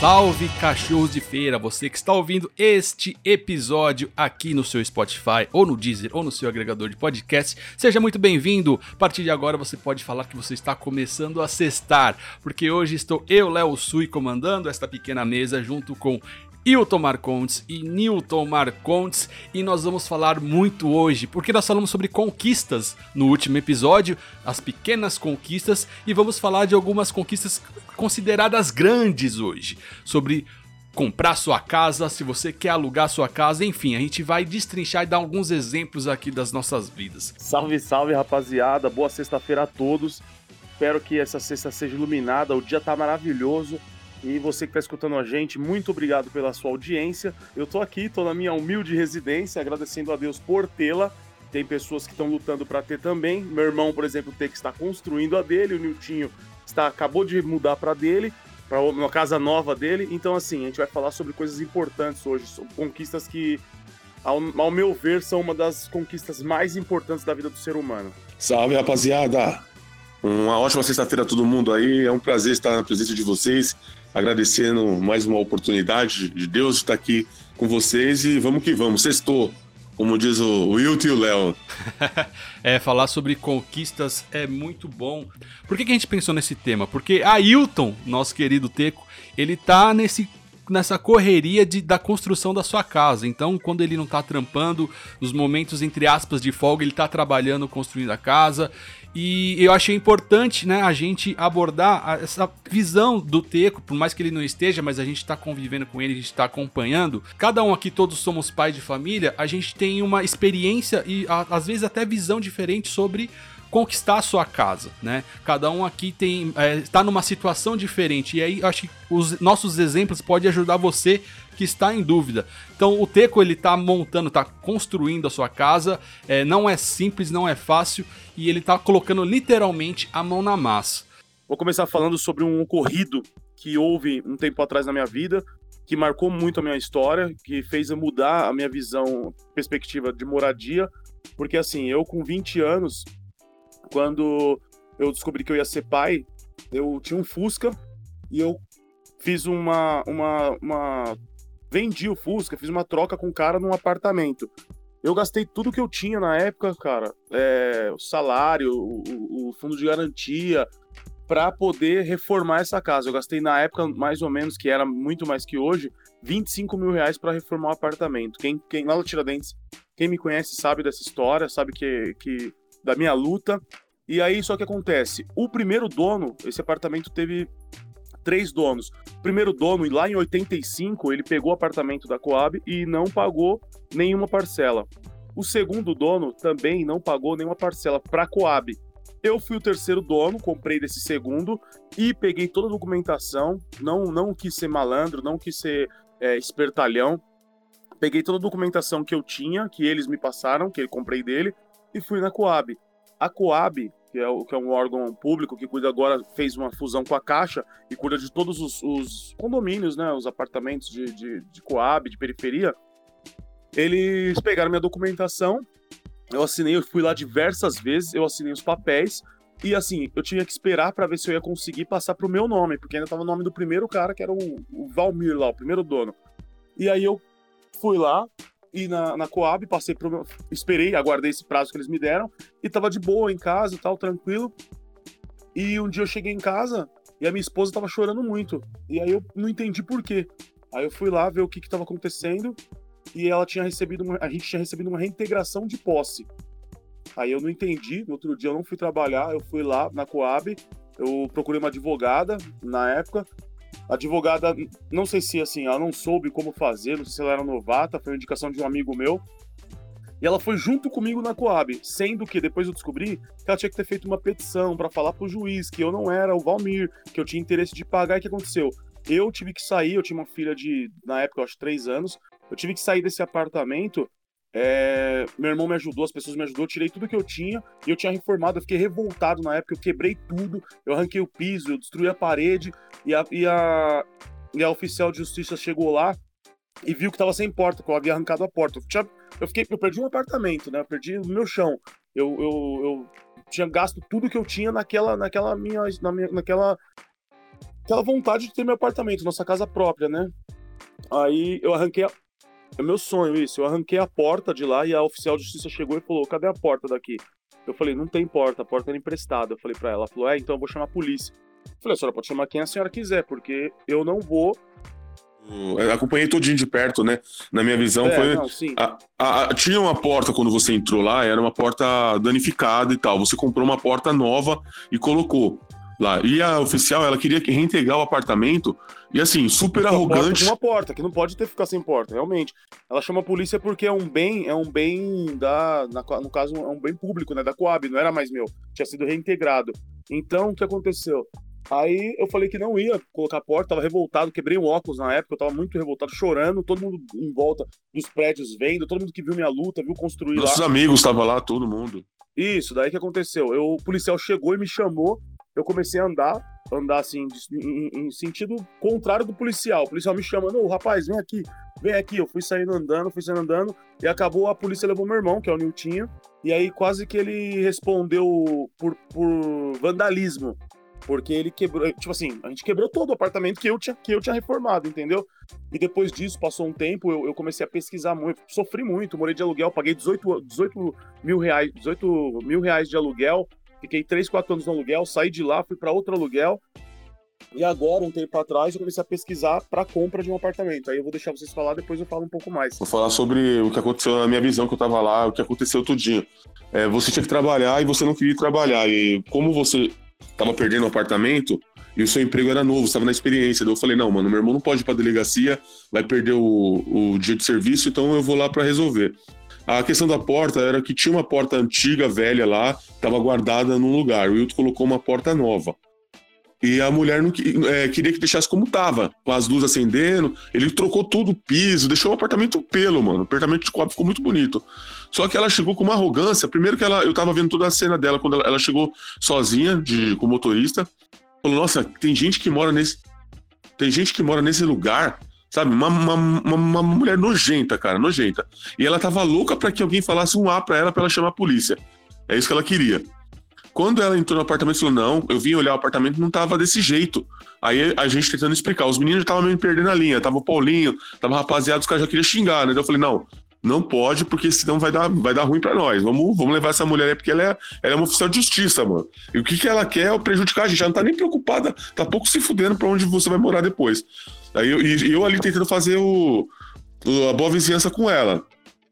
Salve cachorros de feira, você que está ouvindo este episódio aqui no seu Spotify, ou no Deezer, ou no seu agregador de podcast, seja muito bem-vindo. A partir de agora você pode falar que você está começando a cestar, porque hoje estou eu, Léo Sui, comandando esta pequena mesa junto com Hilton Marcontes e Newton Marcontes e nós vamos falar muito hoje, porque nós falamos sobre conquistas no último episódio, as pequenas conquistas, e vamos falar de algumas conquistas consideradas grandes hoje, sobre comprar sua casa, se você quer alugar sua casa, enfim, a gente vai destrinchar e dar alguns exemplos aqui das nossas vidas. Salve, salve, rapaziada. Boa sexta-feira a todos. Espero que essa sexta seja iluminada. O dia tá maravilhoso. E você que está escutando a gente, muito obrigado pela sua audiência. Eu tô aqui, tô na minha humilde residência, agradecendo a Deus por tê-la. Tem pessoas que estão lutando para ter também. Meu irmão, por exemplo, tem que está construindo a dele, o Niltinho está acabou de mudar para dele, para uma casa nova dele. Então assim, a gente vai falar sobre coisas importantes hoje, conquistas que ao, ao meu ver são uma das conquistas mais importantes da vida do ser humano. Salve, rapaziada. Uma ótima sexta-feira a todo mundo aí. É um prazer estar na presença de vocês agradecendo mais uma oportunidade de Deus estar aqui com vocês e vamos que vamos. Sextou, como diz o Wilton e o Léo. é, falar sobre conquistas é muito bom. Por que, que a gente pensou nesse tema? Porque a Hilton, nosso querido Teco, ele tá nesse nessa correria de, da construção da sua casa. Então, quando ele não tá trampando, nos momentos entre aspas de folga, ele tá trabalhando, construindo a casa. E eu achei importante, né, a gente abordar essa visão do Teco, por mais que ele não esteja, mas a gente está convivendo com ele, a gente está acompanhando. Cada um aqui, todos somos pais de família, a gente tem uma experiência e às vezes até visão diferente sobre conquistar a sua casa, né? Cada um aqui tem está é, numa situação diferente e aí acho que os nossos exemplos podem ajudar você que está em dúvida. Então o Teco ele está montando, está construindo a sua casa, é, não é simples, não é fácil e ele está colocando literalmente a mão na massa. Vou começar falando sobre um ocorrido que houve um tempo atrás na minha vida, que marcou muito a minha história, que fez eu mudar a minha visão, perspectiva de moradia, porque assim, eu com 20 anos, quando eu descobri que eu ia ser pai, eu tinha um Fusca e eu fiz uma, uma, uma vendi o Fusca, fiz uma troca com o cara num apartamento. Eu gastei tudo que eu tinha na época, cara, é, o salário, o, o, fundo de garantia, para poder reformar essa casa. Eu gastei na época, mais ou menos, que era muito mais que hoje, 25 mil reais para reformar o apartamento. Quem, quem lá no Tiradentes, quem me conhece sabe dessa história, sabe que, que da minha luta. E aí, só que acontece, o primeiro dono, esse apartamento teve três donos. O primeiro dono, lá em 85, ele pegou o apartamento da Coab e não pagou nenhuma parcela. O segundo dono também não pagou nenhuma parcela para a Coab. Eu fui o terceiro dono, comprei desse segundo e peguei toda a documentação. Não, não quis ser malandro, não quis ser é, espertalhão. Peguei toda a documentação que eu tinha, que eles me passaram, que eu comprei dele, e fui na Coab. A Coab que é, o, que é um órgão público que cuida agora, fez uma fusão com a Caixa e cuida de todos os, os condomínios, né, os apartamentos de, de, de Coab, de periferia. Eles pegaram minha documentação, eu assinei, eu fui lá diversas vezes, eu assinei os papéis, e assim, eu tinha que esperar para ver se eu ia conseguir passar pro meu nome, porque ainda tava o nome do primeiro cara, que era o, o Valmir lá, o primeiro dono. E aí eu fui lá, e na, na Coab, passei pro esperei, aguardei esse prazo que eles me deram e tava de boa em casa e tal, tranquilo. E um dia eu cheguei em casa e a minha esposa tava chorando muito. E aí eu não entendi por quê. Aí eu fui lá ver o que que tava acontecendo e ela tinha recebido uma, a gente tinha recebido uma reintegração de posse. Aí eu não entendi, no outro dia eu não fui trabalhar, eu fui lá na Coab, eu procurei uma advogada na época, a advogada, não sei se assim, ela não soube como fazer, não sei se ela era novata, foi uma indicação de um amigo meu. E ela foi junto comigo na Coab, sendo que depois eu descobri que ela tinha que ter feito uma petição para falar pro juiz que eu não era o Valmir, que eu tinha interesse de pagar. E o que aconteceu? Eu tive que sair, eu tinha uma filha de, na época, eu acho, três anos. Eu tive que sair desse apartamento é, meu irmão me ajudou, as pessoas me ajudou, eu tirei tudo que eu tinha e eu tinha reformado. Eu fiquei revoltado na época, eu quebrei tudo, eu arranquei o piso, eu destruí a parede e a, e a, e a oficial de justiça chegou lá e viu que estava sem porta, que eu havia arrancado a porta. Eu, tinha, eu, fiquei, eu perdi um apartamento, né? Eu perdi o meu chão. Eu, eu, eu tinha gasto tudo que eu tinha naquela, naquela minha, na minha, naquela aquela vontade de ter meu apartamento, nossa casa própria, né? Aí eu arranquei a... É meu sonho isso. Eu arranquei a porta de lá e a oficial de justiça chegou e falou: cadê a porta daqui? Eu falei, não tem porta, a porta era emprestada. Eu falei pra ela, ela falou, é, então eu vou chamar a polícia. Eu falei, a senhora pode chamar quem a senhora quiser, porque eu não vou eu acompanhei todinho de perto, né? Na minha visão, é, foi. Não, a, a, a, tinha uma porta quando você entrou lá, era uma porta danificada e tal. Você comprou uma porta nova e colocou lá. E a oficial, ela queria reintegrar o apartamento e assim, super arrogante. Uma porta, que não pode ter ficar sem porta, realmente. Ela chama a polícia porque é um bem, é um bem da. Na, no caso, é um bem público, né? Da Coab, não era mais meu. Tinha sido reintegrado. Então, o que aconteceu? Aí eu falei que não ia colocar a porta, tava revoltado, quebrei o óculos na época, eu tava muito revoltado, chorando, todo mundo em volta dos prédios vendo, todo mundo que viu minha luta, viu construir Nossos lá. Nossos amigos estavam lá, todo mundo. Isso, daí que aconteceu? Eu, o policial chegou e me chamou, eu comecei a andar, andar assim, em, em sentido contrário do policial. O policial me chamando, ô rapaz, vem aqui, vem aqui. Eu fui saindo andando, fui saindo andando, e acabou a polícia levou meu irmão, que é o Niltinho, e aí quase que ele respondeu por, por vandalismo. Porque ele quebrou, tipo assim, a gente quebrou todo o apartamento que eu tinha, que eu tinha reformado, entendeu? E depois disso, passou um tempo, eu, eu comecei a pesquisar muito, sofri muito, morei de aluguel, paguei 18, 18 mil reais, 18 mil reais de aluguel, fiquei 3, 4 anos no aluguel, saí de lá, fui para outro aluguel, e agora, um tempo atrás, eu comecei a pesquisar para compra de um apartamento. Aí eu vou deixar vocês falar, depois eu falo um pouco mais. Vou falar sobre o que aconteceu na minha visão, que eu tava lá, o que aconteceu tudinho. É, você tinha que trabalhar e você não queria trabalhar. E como você tava perdendo o apartamento e o seu emprego era novo, estava na experiência. Daí eu falei, não, mano, meu irmão não pode ir pra delegacia, vai perder o, o dia de serviço, então eu vou lá para resolver. A questão da porta era que tinha uma porta antiga, velha lá, estava guardada num lugar. O Wilton colocou uma porta nova. E a mulher não é, queria que deixasse como tava, com as luzes acendendo. Ele trocou tudo o piso, deixou o apartamento pelo, mano. O apartamento de cobre ficou muito bonito. Só que ela chegou com uma arrogância. Primeiro que ela, eu tava vendo toda a cena dela quando ela, ela chegou sozinha, de, com o motorista. Falou, nossa, tem gente que mora nesse. Tem gente que mora nesse lugar, sabe? Uma, uma, uma, uma mulher nojenta, cara, nojenta. E ela tava louca para que alguém falasse um A pra ela pra ela chamar a polícia. É isso que ela queria. Quando ela entrou no apartamento, falou: Não, eu vim olhar o apartamento não tava desse jeito. Aí a gente tentando explicar. Os meninos estavam meio perdendo a linha. Tava o Paulinho, tava rapaziada, os caras já queriam xingar, né? Então eu falei: Não, não pode, porque senão vai dar, vai dar ruim para nós. Vamos, vamos levar essa mulher aí, porque ela é, ela é uma oficial de justiça, mano. E o que, que ela quer é prejudicar a gente. Ela não tá nem preocupada, tá pouco se fudendo pra onde você vai morar depois. Aí eu, eu ali tentando fazer o, a boa vizinhança com ela.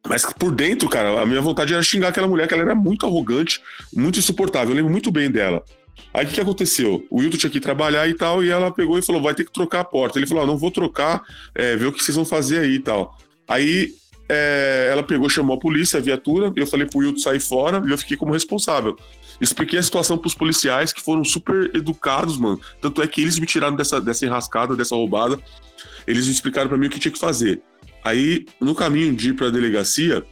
Mas por dentro, cara, a minha vontade era xingar aquela mulher, que ela era muito arrogante, muito insuportável. Eu lembro muito bem dela. Aí o que, aconteceu? O Wilton tinha que trabalhar e tal, e ela pegou e falou: vai ter que trocar a porta. Ele falou: ah, não vou trocar, é, ver o que vocês vão fazer aí e tal. Aí é, ela pegou, chamou a polícia, a viatura, eu falei pro Wilton sair fora e eu fiquei como responsável. Expliquei a situação pros policiais que foram super educados, mano. Tanto é que eles me tiraram dessa, dessa enrascada, dessa roubada. Eles me explicaram para mim o que tinha que fazer. Aí, no caminho de ir para a delegacia,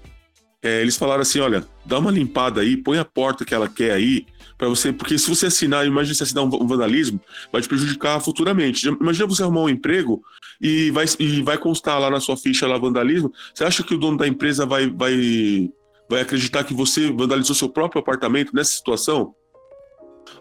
é, eles falaram assim: olha, dá uma limpada aí, põe a porta que ela quer aí, para você, porque se você assinar, imagina se assinar um, vandalismo, vai te prejudicar futuramente. Imagina você arrumar um emprego e vai, e vai constar lá na sua ficha lá vandalismo. Você acha que o dono da empresa vai, vai, vai acreditar que você vandalizou seu próprio apartamento nessa situação?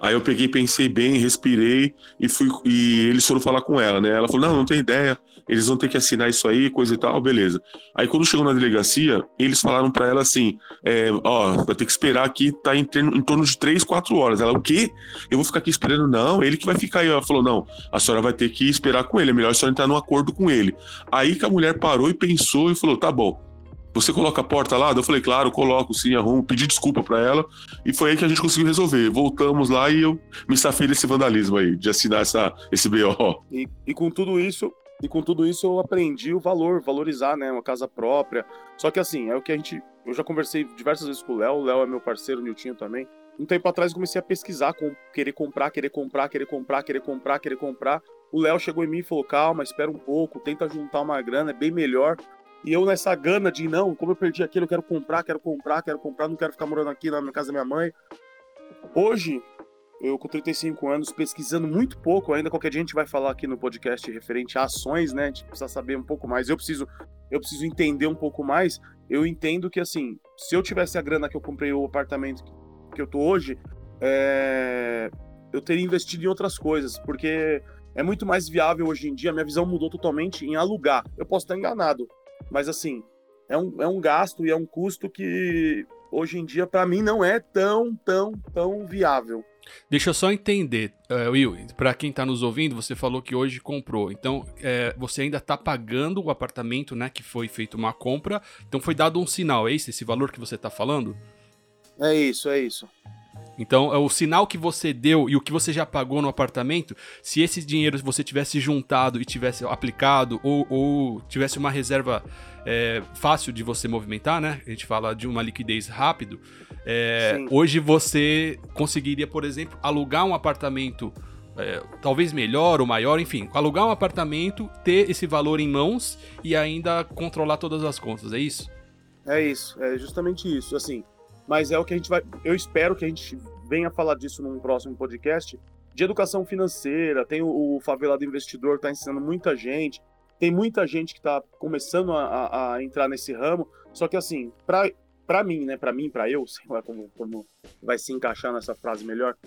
Aí eu peguei, pensei bem, respirei e fui e eles foram falar com ela, né? Ela falou: "Não, não tem ideia. Eles vão ter que assinar isso aí, coisa e tal, beleza". Aí quando chegou na delegacia, eles falaram para ela assim: é, ó, vai ter que esperar aqui, tá em, em torno de três, quatro horas. Ela: "O quê? Eu vou ficar aqui esperando não, ele que vai ficar aí". Ela falou: "Não, a senhora vai ter que esperar com ele, é melhor a senhora entrar num acordo com ele". Aí que a mulher parou e pensou e falou: "Tá bom". Você coloca a porta lá? Eu falei, claro, coloco sim, arrumo, pedi desculpa para ela. E foi aí que a gente conseguiu resolver. Voltamos lá e eu me safei desse vandalismo aí, de assinar essa, esse BO. E, e com tudo isso, e com tudo isso eu aprendi o valor, valorizar, né, uma casa própria. Só que assim, é o que a gente. Eu já conversei diversas vezes com o Léo, o Léo é meu parceiro, o Niltinho também. Um tempo atrás eu comecei a pesquisar, com, querer comprar, querer comprar, querer comprar, querer comprar, querer comprar. O Léo chegou em mim e falou: calma, espera um pouco, tenta juntar uma grana, é bem melhor. E eu nessa gana de não, como eu perdi aquilo, eu quero comprar, quero comprar, quero comprar, não quero ficar morando aqui na casa da minha mãe. Hoje, eu com 35 anos, pesquisando muito pouco, ainda qualquer dia a gente vai falar aqui no podcast referente a ações, né? A gente precisa saber um pouco mais. Eu preciso, eu preciso entender um pouco mais. Eu entendo que assim, se eu tivesse a grana que eu comprei o apartamento que eu tô hoje, é... eu teria investido em outras coisas, porque é muito mais viável hoje em dia. Minha visão mudou totalmente em alugar. Eu posso estar enganado, mas assim, é um, é um gasto e é um custo que hoje em dia, para mim, não é tão, tão, tão viável. Deixa eu só entender, uh, Will, para quem está nos ouvindo, você falou que hoje comprou. Então, é, você ainda está pagando o apartamento, né? Que foi feito uma compra. Então, foi dado um sinal, é esse, esse valor que você está falando? É isso, é isso. Então, é o sinal que você deu e o que você já pagou no apartamento, se esse dinheiro você tivesse juntado e tivesse aplicado ou, ou tivesse uma reserva é, fácil de você movimentar, né? A gente fala de uma liquidez rápido. É, hoje você conseguiria, por exemplo, alugar um apartamento é, talvez melhor ou maior, enfim, alugar um apartamento, ter esse valor em mãos e ainda controlar todas as contas, é isso? É isso, é justamente isso. Assim, mas é o que a gente vai. Eu espero que a gente venha falar disso num próximo podcast. De educação financeira, tem o, o Favelado Investidor, está ensinando muita gente. Tem muita gente que está começando a, a, a, entrar nesse ramo. Só que, assim, para mim, né? Para mim, para eu, sei lá como, como vai se encaixar nessa frase melhor.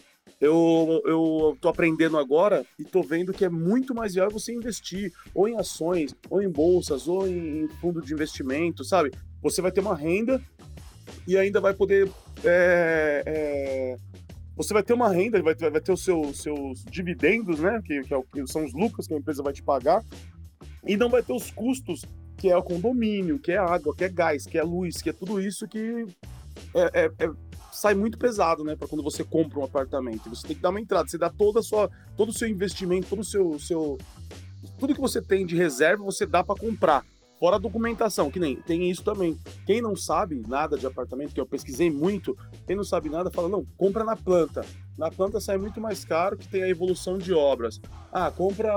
Eu, eu tô aprendendo agora e tô vendo que é muito mais viável você investir ou em ações, ou em bolsas, ou em fundo de investimento, sabe? Você vai ter uma renda e ainda vai poder. É, é, você vai ter uma renda, vai ter, vai ter os seus, dividendos, né? Que, que, é o, que são os lucros que a empresa vai te pagar, e não vai ter os custos, que é o condomínio, que é água, que é gás, que é luz, que é tudo isso que é, é, é sai muito pesado, né? Para quando você compra um apartamento. Você tem que dar uma entrada, você dá toda sua, todo o seu investimento, todo o seu, seu tudo que você tem de reserva, você dá para comprar. Fora a documentação, que nem tem isso também. Quem não sabe nada de apartamento, que eu pesquisei muito, quem não sabe nada fala, não, compra na planta. Na planta sai muito mais caro que tem a evolução de obras. Ah, compra,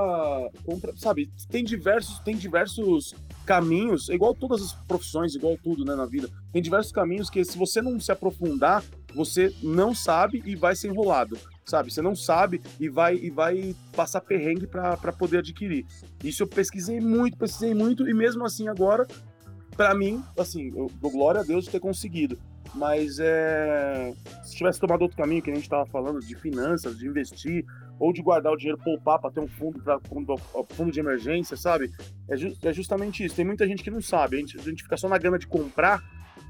compra, sabe, tem diversos, tem diversos caminhos, igual todas as profissões, igual tudo, né, na vida. Tem diversos caminhos que se você não se aprofundar, você não sabe e vai ser enrolado sabe? Você não sabe e vai e vai passar perrengue para poder adquirir. Isso eu pesquisei muito, pesquisei muito e mesmo assim agora, para mim, assim, eu dou glória a Deus de ter conseguido. Mas é, se tivesse tomado outro caminho que a gente estava falando de finanças, de investir ou de guardar o dinheiro, poupar para ter um fundo para fundo, fundo de emergência, sabe? É, ju é justamente isso. Tem muita gente que não sabe. A gente, a gente fica só na gana de comprar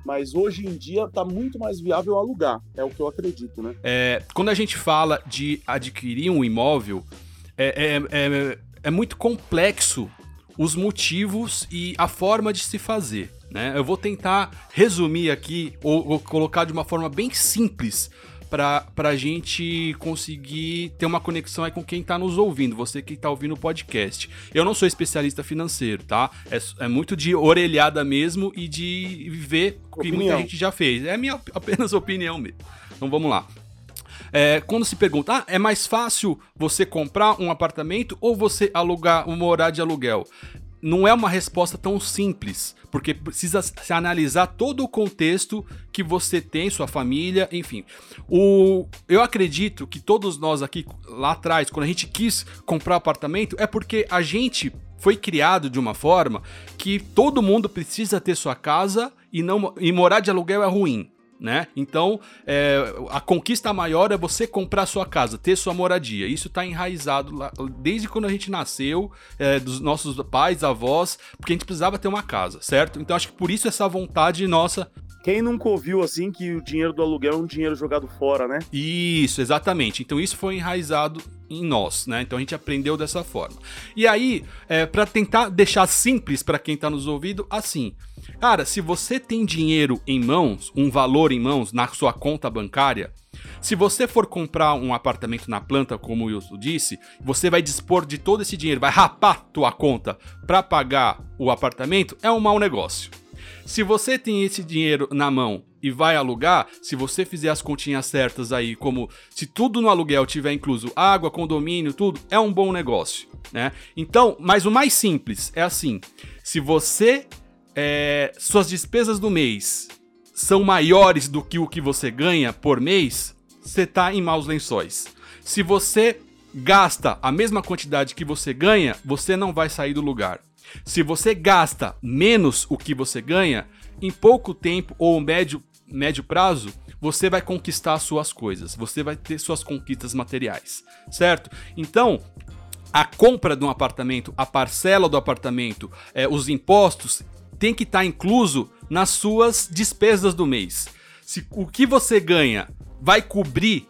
mas hoje em dia está muito mais viável alugar, é o que eu acredito, né? É, quando a gente fala de adquirir um imóvel, é, é, é, é muito complexo os motivos e a forma de se fazer. Né? Eu vou tentar resumir aqui, ou, ou colocar de uma forma bem simples, para a gente conseguir ter uma conexão aí com quem está nos ouvindo, você que está ouvindo o podcast. Eu não sou especialista financeiro, tá? É, é muito de orelhada mesmo e de ver o que muita gente já fez. É minha apenas opinião mesmo. Então vamos lá. É, quando se pergunta, ah, é mais fácil você comprar um apartamento ou você alugar, morar de aluguel? Não é uma resposta tão simples, porque precisa se analisar todo o contexto que você tem, sua família, enfim. O, eu acredito que todos nós aqui, lá atrás, quando a gente quis comprar apartamento, é porque a gente foi criado de uma forma que todo mundo precisa ter sua casa e não e morar de aluguel é ruim né? Então, é, a conquista maior é você comprar sua casa, ter sua moradia. Isso está enraizado lá, desde quando a gente nasceu, é, dos nossos pais, avós, porque a gente precisava ter uma casa, certo? Então, acho que por isso essa vontade nossa quem nunca ouviu assim que o dinheiro do aluguel é um dinheiro jogado fora, né? Isso, exatamente. Então isso foi enraizado em nós, né? Então a gente aprendeu dessa forma. E aí, é, para tentar deixar simples para quem tá nos ouvindo, assim, cara, se você tem dinheiro em mãos, um valor em mãos na sua conta bancária, se você for comprar um apartamento na planta, como o Wilson disse, você vai dispor de todo esse dinheiro, vai rapar tua conta para pagar o apartamento, é um mau negócio. Se você tem esse dinheiro na mão e vai alugar, se você fizer as continhas certas aí, como se tudo no aluguel tiver incluso água, condomínio, tudo, é um bom negócio, né? Então, mas o mais simples é assim: se você é, suas despesas do mês são maiores do que o que você ganha por mês, você tá em maus lençóis. Se você gasta a mesma quantidade que você ganha, você não vai sair do lugar. Se você gasta menos o que você ganha, em pouco tempo ou médio, médio prazo, você vai conquistar suas coisas, você vai ter suas conquistas materiais, certo? Então, a compra de um apartamento, a parcela do apartamento, é, os impostos, tem que estar tá incluso nas suas despesas do mês. Se o que você ganha vai cobrir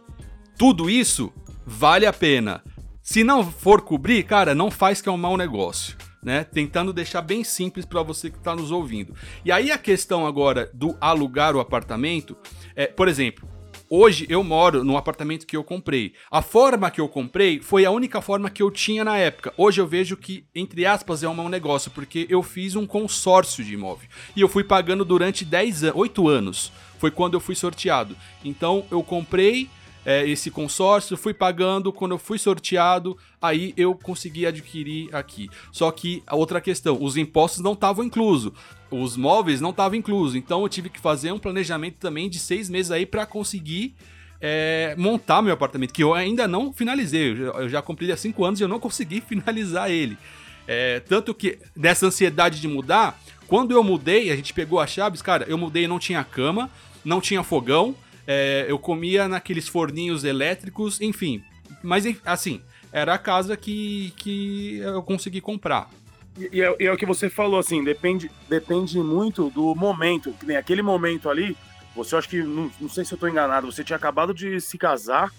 tudo isso, vale a pena. Se não for cobrir, cara, não faz que é um mau negócio. Né? Tentando deixar bem simples para você que está nos ouvindo. E aí a questão agora do alugar o apartamento, é, por exemplo, Hoje eu moro no apartamento que eu comprei. A forma que eu comprei foi a única forma que eu tinha na época. Hoje eu vejo que, entre aspas, é um mau negócio, porque eu fiz um consórcio de imóvel. E eu fui pagando durante 10 anos, 8 anos. Foi quando eu fui sorteado. Então eu comprei é, esse consórcio, fui pagando, quando eu fui sorteado, aí eu consegui adquirir aqui. Só que a outra questão, os impostos não estavam inclusos, os móveis não estavam inclusos, então eu tive que fazer um planejamento também de seis meses aí para conseguir é, montar meu apartamento, que eu ainda não finalizei, eu já, eu já comprei há cinco anos e eu não consegui finalizar ele. É, tanto que dessa ansiedade de mudar, quando eu mudei, a gente pegou as chaves, cara, eu mudei e não tinha cama, não tinha fogão, é, eu comia naqueles forninhos elétricos, enfim. Mas assim, era a casa que, que eu consegui comprar. E, é, e é, o que você falou, assim, depende, depende muito do momento. Que nem aquele momento ali, você acha que, não, não sei se eu tô enganado, você tinha acabado de se casar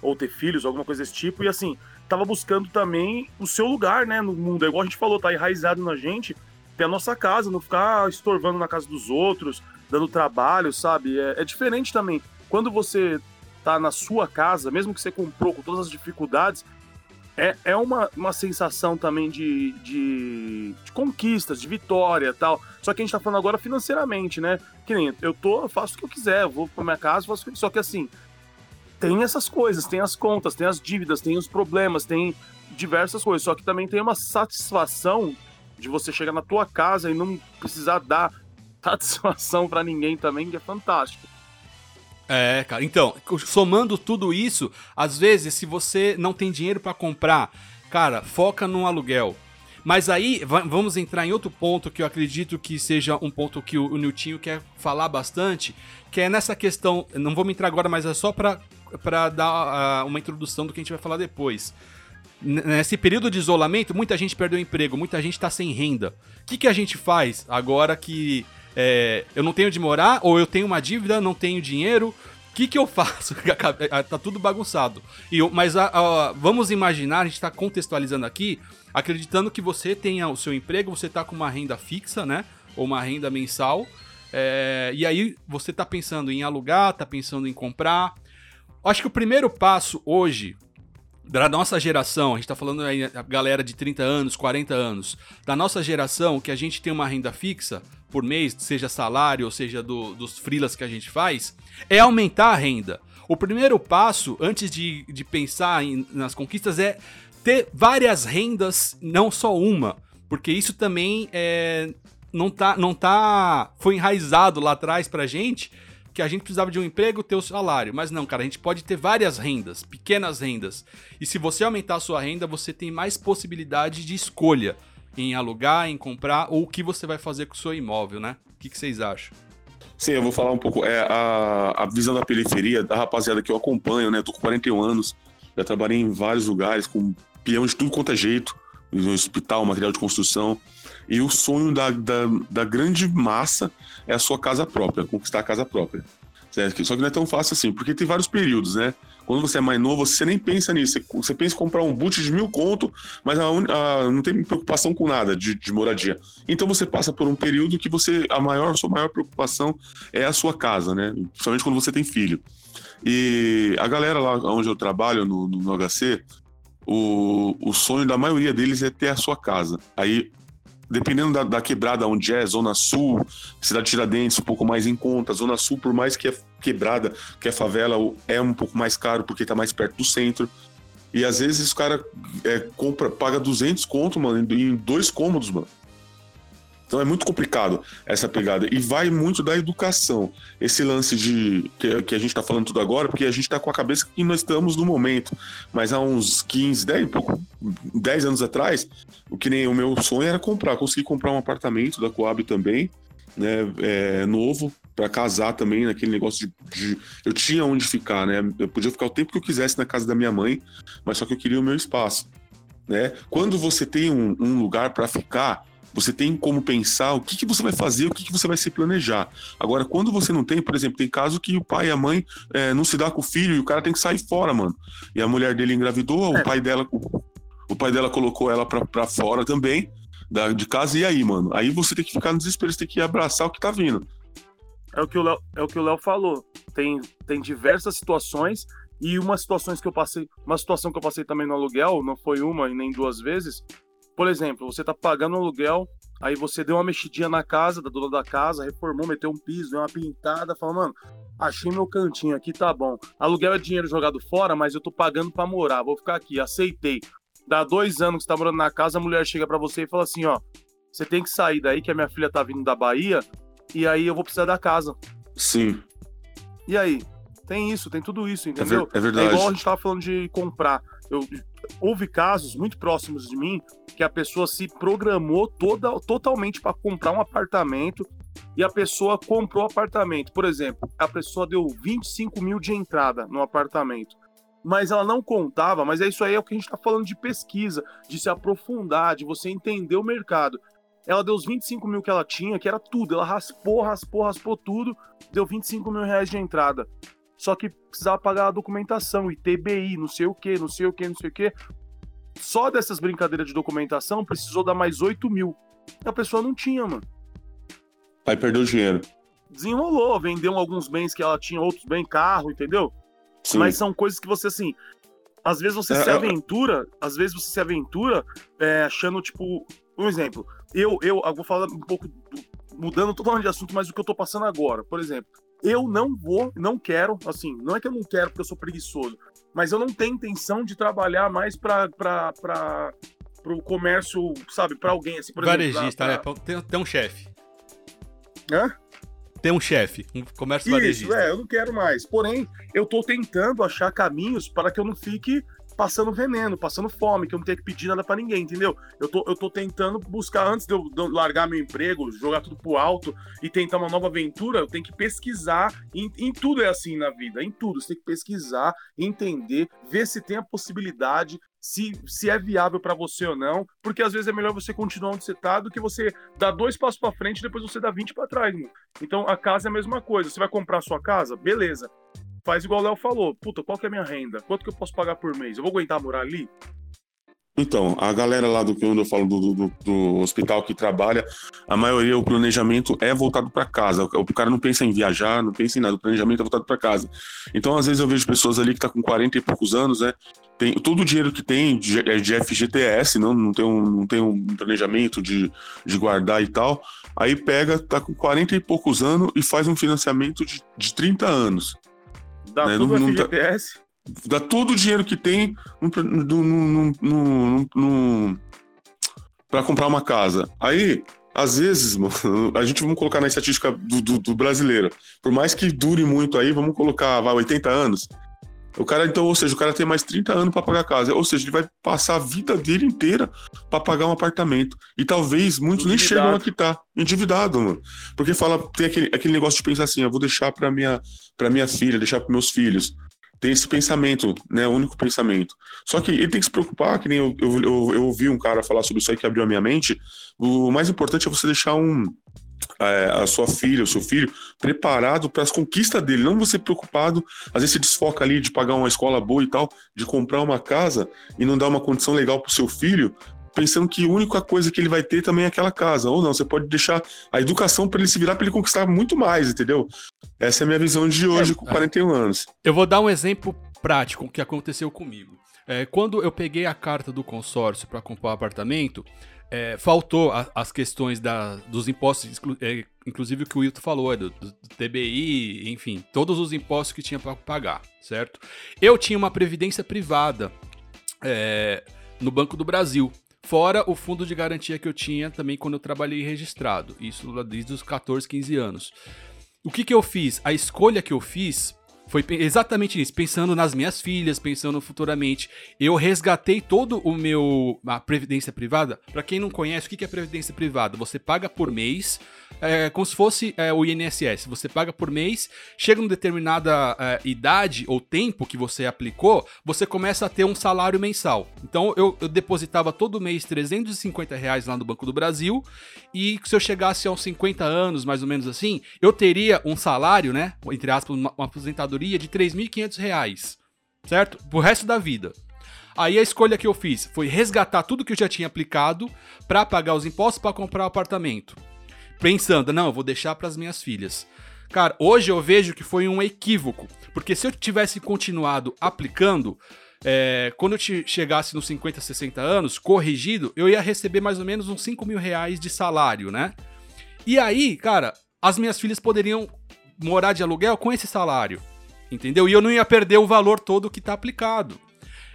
ou ter filhos, alguma coisa desse tipo, e assim, tava buscando também o seu lugar, né, no mundo. É igual a gente falou, tá enraizado na gente ter a nossa casa, não ficar estorvando na casa dos outros, dando trabalho, sabe? É, é diferente também. Quando você tá na sua casa, mesmo que você comprou com todas as dificuldades, é, é uma, uma sensação também de, de, de conquistas, de vitória tal. Só que a gente tá falando agora financeiramente, né? Que nem eu tô, eu faço o que eu quiser, vou pra minha casa, faço o que Só que assim, tem essas coisas, tem as contas, tem as dívidas, tem os problemas, tem diversas coisas. Só que também tem uma satisfação de você chegar na tua casa e não precisar dar satisfação para ninguém também, que é fantástico. É, cara. Então, somando tudo isso, às vezes, se você não tem dinheiro para comprar, cara, foca no aluguel. Mas aí, vamos entrar em outro ponto que eu acredito que seja um ponto que o, Niltinho quer falar bastante, que é nessa questão, não vou entrar agora, mas é só para dar uh, uma introdução do que a gente vai falar depois nesse período de isolamento, muita gente perdeu o emprego, muita gente está sem renda. O que, que a gente faz agora que é, eu não tenho de morar, ou eu tenho uma dívida, não tenho dinheiro? O que, que eu faço? tá tudo bagunçado. E, mas a, a, vamos imaginar, a gente está contextualizando aqui, acreditando que você tenha o seu emprego, você está com uma renda fixa, né? Ou uma renda mensal. É, e aí você está pensando em alugar, está pensando em comprar. Acho que o primeiro passo hoje da nossa geração, a gente tá falando aí, a galera de 30 anos, 40 anos, da nossa geração, que a gente tem uma renda fixa por mês, seja salário ou seja do, dos freelas que a gente faz, é aumentar a renda. O primeiro passo, antes de, de pensar em, nas conquistas, é ter várias rendas, não só uma. Porque isso também é, não tá. Não tá. Foi enraizado lá atrás pra gente que a gente precisava de um emprego, ter o salário. Mas não, cara, a gente pode ter várias rendas, pequenas rendas. E se você aumentar a sua renda, você tem mais possibilidade de escolha em alugar, em comprar ou o que você vai fazer com o seu imóvel, né? O que, que vocês acham? Sim, eu vou falar um pouco. É, a, a visão da periferia, da rapaziada que eu acompanho, né? Eu tô com 41 anos, já trabalhei em vários lugares, com peão de tudo quanto é jeito, hospital, material de construção. E o sonho da, da, da grande massa é a sua casa própria, conquistar a casa própria. Certo? Só que não é tão fácil assim, porque tem vários períodos, né? Quando você é mais novo, você nem pensa nisso. Você pensa em comprar um boot de mil conto, mas a, a, não tem preocupação com nada de, de, moradia. Então você passa por um período que você a maior a sua maior preocupação é a sua casa, né? Principalmente quando você tem filho. E a galera lá onde eu trabalho no, no, HC, o, o sonho da maioria deles é ter a sua casa. Aí dependendo da, da, quebrada onde é, Zona Sul, Cidade Tiradentes, um pouco mais em conta. Zona Sul, por mais que é quebrada, que é favela, é um pouco mais caro porque tá mais perto do centro. E às vezes o cara é, compra, paga 200 conto, mano, em dois cômodos, mano. Então é muito complicado essa pegada. E vai muito da educação. Esse lance de que, que a gente está falando tudo agora, porque a gente está com a cabeça que nós estamos no momento. Mas há uns 15, 10, pouco, 10 anos atrás, o que nem o meu sonho era comprar. Consegui comprar um apartamento da Coab também, né? É, novo, para casar também, naquele negócio de, de, Eu tinha onde ficar, né? Eu podia ficar o tempo que eu quisesse na casa da minha mãe, mas só que eu queria o meu espaço. né? Quando você tem um, um lugar para ficar, você tem como pensar o que, que você vai fazer, o que, que você vai se planejar. Agora, quando você não tem, por exemplo, tem caso que o pai e a mãe é, não se dá com o filho e o cara tem que sair fora, mano. E a mulher dele engravidou, é. o pai dela. O, o pai dela colocou ela pra, pra fora também, da, de casa, e aí, mano? Aí você tem que ficar no desespero, você tem que abraçar o que tá vindo. É o que o Léo, é o que o Léo falou. Tem, tem diversas situações e uma situações que eu passei, uma situação que eu passei também no aluguel, não foi uma e nem duas vezes, por exemplo, você tá pagando aluguel, aí você deu uma mexidinha na casa, da dona da casa, reformou, meteu um piso, deu uma pintada, falou, mano, achei meu cantinho aqui, tá bom. Aluguel é dinheiro jogado fora, mas eu tô pagando para morar, vou ficar aqui, aceitei. Dá dois anos que você tá morando na casa, a mulher chega para você e fala assim, ó, você tem que sair daí, que a minha filha tá vindo da Bahia, e aí eu vou precisar da casa. Sim. E aí? Tem isso, tem tudo isso, entendeu? É, ver, é verdade. É igual a gente tava falando de comprar. Eu, houve casos muito próximos de mim que a pessoa se programou toda, totalmente para comprar um apartamento e a pessoa comprou o apartamento. Por exemplo, a pessoa deu 25 mil de entrada no apartamento. Mas ela não contava, mas é isso aí é o que a gente está falando de pesquisa, de se aprofundar, de você entender o mercado. Ela deu os 25 mil que ela tinha, que era tudo. Ela raspou, raspou, raspou tudo, deu 25 mil reais de entrada só que precisava pagar a documentação, ITBI, não sei o que, não sei o que, não sei o que. Só dessas brincadeiras de documentação precisou dar mais 8 mil. E a pessoa não tinha, mano. Aí perdeu dinheiro. Desenrolou, vendeu alguns bens que ela tinha, outros bens, carro, entendeu? Sim. Mas são coisas que você, assim, às vezes você é, se é. aventura, às vezes você se aventura é, achando, tipo, um exemplo. Eu, eu, eu vou falar um pouco, mudando totalmente de assunto, mas o que eu tô passando agora. Por exemplo, eu não vou, não quero, assim, não é que eu não quero porque eu sou preguiçoso, mas eu não tenho intenção de trabalhar mais para o comércio, sabe, para alguém assim, por varejista, exemplo, pra... né? Tem, tem um chefe. Hã? Tem um chefe, um comércio Isso, varejista. Isso, é, eu não quero mais. Porém, eu tô tentando achar caminhos para que eu não fique passando veneno, passando fome, que eu não tenho que pedir nada para ninguém, entendeu? Eu tô, eu tô tentando buscar, antes de eu, largar meu emprego, jogar tudo pro alto e tentar uma nova aventura, eu tenho que pesquisar. Em, em tudo é assim na vida, em tudo. Você tem que pesquisar, entender, ver se tem a possibilidade, se, se é viável para você ou não, porque às vezes é melhor você continuar onde você tá do que você dar dois passos para frente e depois você dar 20 para trás. Mano. Então a casa é a mesma coisa. Você vai comprar sua casa? Beleza faz igual o Léo falou. Puta, qual que é a minha renda? Quanto que eu posso pagar por mês? Eu vou aguentar morar ali? Então, a galera lá do que eu falo do, do, do, hospital que trabalha, a maioria, o planejamento é voltado para casa. O cara não pensa em viajar, não pensa em nada. O planejamento é voltado para casa. Então, às vezes, eu vejo pessoas ali que tá com 40 e poucos anos, né? Tem, todo o dinheiro que tem é de FGTS, não, não, tem um, não tem um planejamento de, de guardar e tal. Aí pega, tá com 40 e poucos anos e faz um financiamento de, de 30 anos. Dá né? tudo não, FGTS? Dá, dá todo o dinheiro que tem para comprar uma casa. Aí, às vezes, mano, a gente vamos colocar na estatística do, do, do, brasileiro. Por mais que dure muito aí, vamos colocar vai, 80 anos. O cara, então, ou seja, o cara tem mais 30 anos para pagar a casa. Ou seja, ele vai passar a vida dele inteira para pagar um apartamento. E talvez muitos nem chegam a quitar. Endividado, mano. Porque fala, tem aquele, aquele negócio de pensar assim, eu vou deixar para minha, pra minha filha, deixar para meus filhos. Tem esse pensamento, né? O único pensamento. Só que ele tem que se preocupar, que nem eu, eu, eu, eu ouvi um cara falar sobre isso aí que abriu a minha mente. O mais importante é você deixar um, a sua filha, o seu filho, preparado para as conquistas dele, não você preocupado, às vezes se desfoca ali de pagar uma escola boa e tal, de comprar uma casa e não dar uma condição legal para o seu filho, pensando que a única coisa que ele vai ter também é aquela casa. Ou não, você pode deixar a educação para ele se virar para ele conquistar muito mais, entendeu? Essa é a minha visão de hoje, é, com 41 anos. Eu vou dar um exemplo prático que aconteceu comigo. É, quando eu peguei a carta do consórcio para comprar o um apartamento, é, faltou a, as questões da, dos impostos, exclu, é, inclusive o que o Wilton falou, é do, do, TBI, enfim, todos os impostos que tinha para pagar, certo? Eu tinha uma previdência privada é, no Banco do Brasil, fora o fundo de garantia que eu tinha também quando eu trabalhei registrado, isso desde os 14, 15 anos. O que, que eu fiz? A escolha que eu fiz Foi exatamente isso, pensando nas minhas filhas, pensando futuramente. Eu resgatei todo o meu a previdência privada. Para quem não conhece, o que é previdência privada? Você paga por mês, é, como se fosse é, o INSS. Você paga por mês, chega numa determinada é, idade ou tempo que você aplicou, você começa a ter um salário mensal. Então eu, eu depositava todo mês 350 reais lá no Banco do Brasil e se eu chegasse aos 50 anos, mais ou menos assim, eu teria um salário, né? Entre aspas, uma, uma aposentadoria de 3.500 reais, certo? Pro resto da vida. Aí a escolha que eu fiz foi resgatar tudo que eu já tinha aplicado para pagar os impostos para comprar o um apartamento pensando, não, eu vou deixar para as minhas filhas. Cara, hoje eu vejo que foi um equívoco, porque se eu tivesse continuado aplicando, é, quando eu chegasse nos 50, 60 anos, corrigido, eu ia receber mais ou menos uns 5 mil reais de salário, né? E aí, cara, as minhas filhas poderiam morar de aluguel com esse salário, entendeu? E eu não ia perder o valor todo que tá aplicado.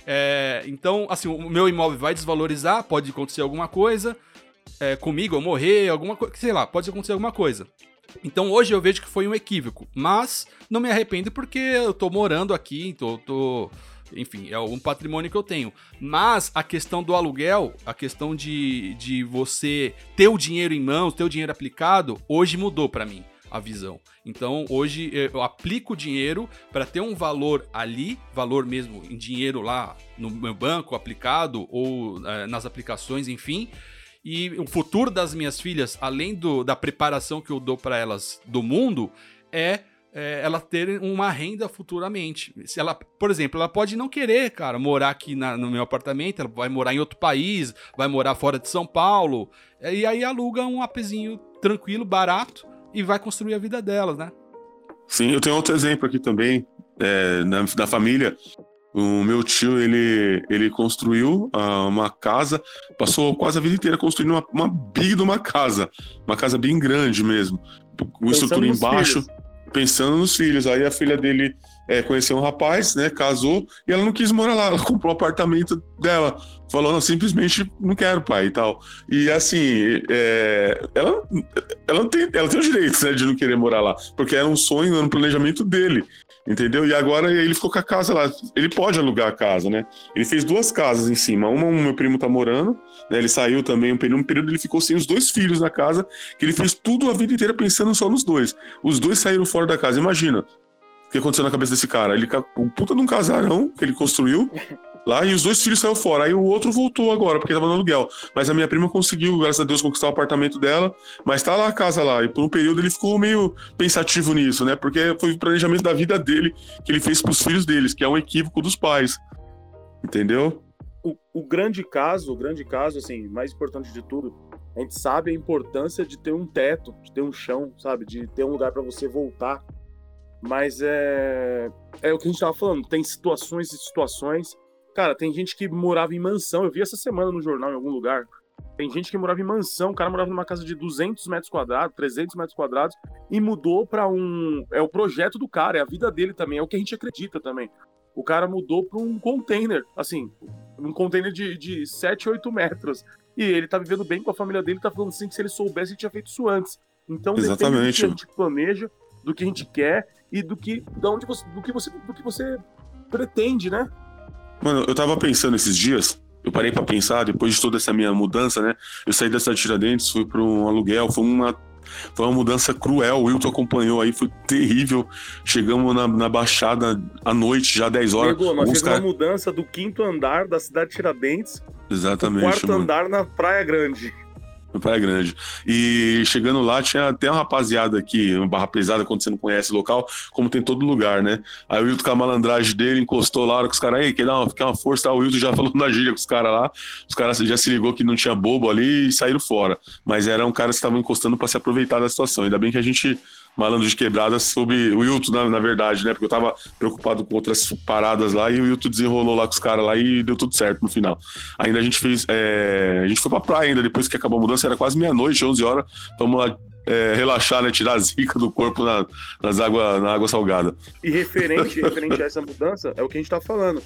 É, então, assim, o meu imóvel vai desvalorizar, pode acontecer alguma coisa, é, comigo, eu morrer, alguma coisa, sei lá, pode acontecer alguma coisa. Então hoje eu vejo que foi um equívoco, mas não me arrependo porque eu tô morando aqui, tô, tô enfim, é um patrimônio que eu tenho. Mas a questão do aluguel, a questão de, de você ter o dinheiro em mãos, ter o dinheiro aplicado, hoje mudou para mim a visão. Então hoje eu aplico dinheiro para ter um valor ali, valor mesmo em dinheiro lá no meu banco aplicado ou é, nas aplicações, enfim e o futuro das minhas filhas, além do, da preparação que eu dou para elas do mundo, é, é ela ter uma renda futuramente. Se ela, por exemplo, ela pode não querer, cara, morar aqui na, no meu apartamento, ela vai morar em outro país, vai morar fora de São Paulo, e aí aluga um apezinho tranquilo, barato, e vai construir a vida delas, né? Sim, eu tenho outro exemplo aqui também, é, na, da família. O meu tio, ele, ele construiu uh, uma casa, passou quase a vida inteira construindo uma, uma big de uma casa, uma casa bem grande mesmo, com estrutura embaixo, filhos. Pensando nos filhos. Aí a filha dele é, conheceu um rapaz, né, casou, e ela não quis morar lá, ela comprou um apartamento dela, falou, não, simplesmente não quero, pai, e tal. E assim, é, ela, ela, tem, ela tem os direitos, né, de não querer morar lá, porque era um sonho, era um planejamento dele. Entendeu? E agora ele ficou com a casa lá. Ele pode alugar a casa, né? Ele fez duas casas em cima. Uma, o meu primo tá morando, né? Ele saiu também um período, um período ele ficou sem os dois filhos na casa, que ele fez tudo a vida inteira pensando só nos dois. Os dois saíram fora da casa. Imagina o que aconteceu na cabeça desse cara. Ele, um puta de um casarão que ele construiu, lá e os dois filhos saíram fora. Aí o outro voltou agora, porque tava no aluguel. Mas a minha prima conseguiu, graças a Deus, conquistar o apartamento dela, mas tá lá a casa lá. E por um período ele ficou meio pensativo nisso, né? Porque foi o planejamento da vida dele que ele fez pros filhos deles, que é um equívoco dos pais. Entendeu? O, o grande caso, o grande caso, assim, mais importante de tudo, a gente sabe a importância de ter um teto, de ter um chão, sabe? De ter um lugar para você voltar. Mas é, é o que a gente tava falando, tem situações e situações Cara, tem gente que morava em mansão. Eu vi essa semana no jornal em algum lugar. Tem gente que morava em mansão. O cara morava numa casa de 200 metros quadrados, 300 metros quadrados e mudou para um. É o projeto do cara, é a vida dele também, é o que a gente acredita também. O cara mudou para um container, assim, um container de, de 7, 8 metros. E ele tá vivendo bem com a família dele, tá falando assim que se ele soubesse, ele tinha feito isso antes. Então, Exatamente. depende do que a gente planeja, do que a gente quer e do que, da onde você, do que você, do que você pretende, né? Mano, eu tava pensando esses dias, eu parei para pensar, depois de toda essa minha mudança, né? Eu saí da cidade de Tiradentes, fui para um aluguel, foi uma foi uma mudança cruel. O Wilton acompanhou aí, foi terrível. Chegamos na, na Baixada à noite, já 10 horas. Pegou, nós cara... uma mudança do quinto andar da cidade de Tiradentes. Exatamente. quarto mano. andar na Praia Grande no Praia Grande. E chegando lá, tinha até uma rapaziada aqui, uma barra pesada, quando você não conhece o local, como tem todo lugar, né? Aí o Wilton com a malandragem dele encostou lá com os caras, aí, quer dar uma, quer uma força, o Wilton já falou na gíria com os caras lá, os caras já se ligou que não tinha bobo ali e saíram fora. Mas eram caras que estavam encostando para se aproveitar da situação. Ainda bem que a gente malandro de quebrada sobre o Wilton, na, na, verdade, né? Porque eu tava preocupado com outras paradas lá e o Wilton desenrolou lá com os caras lá e deu tudo certo no final. Ainda a gente fez. É... A gente foi pra praia ainda, depois que acabou a mudança, era quase meia-noite, 11 horas. Vamos lá é, relaxar, né? Tirar a zica do corpo na, nas água, na água salgada. E referente, referente a essa mudança, é o que a gente tá falando.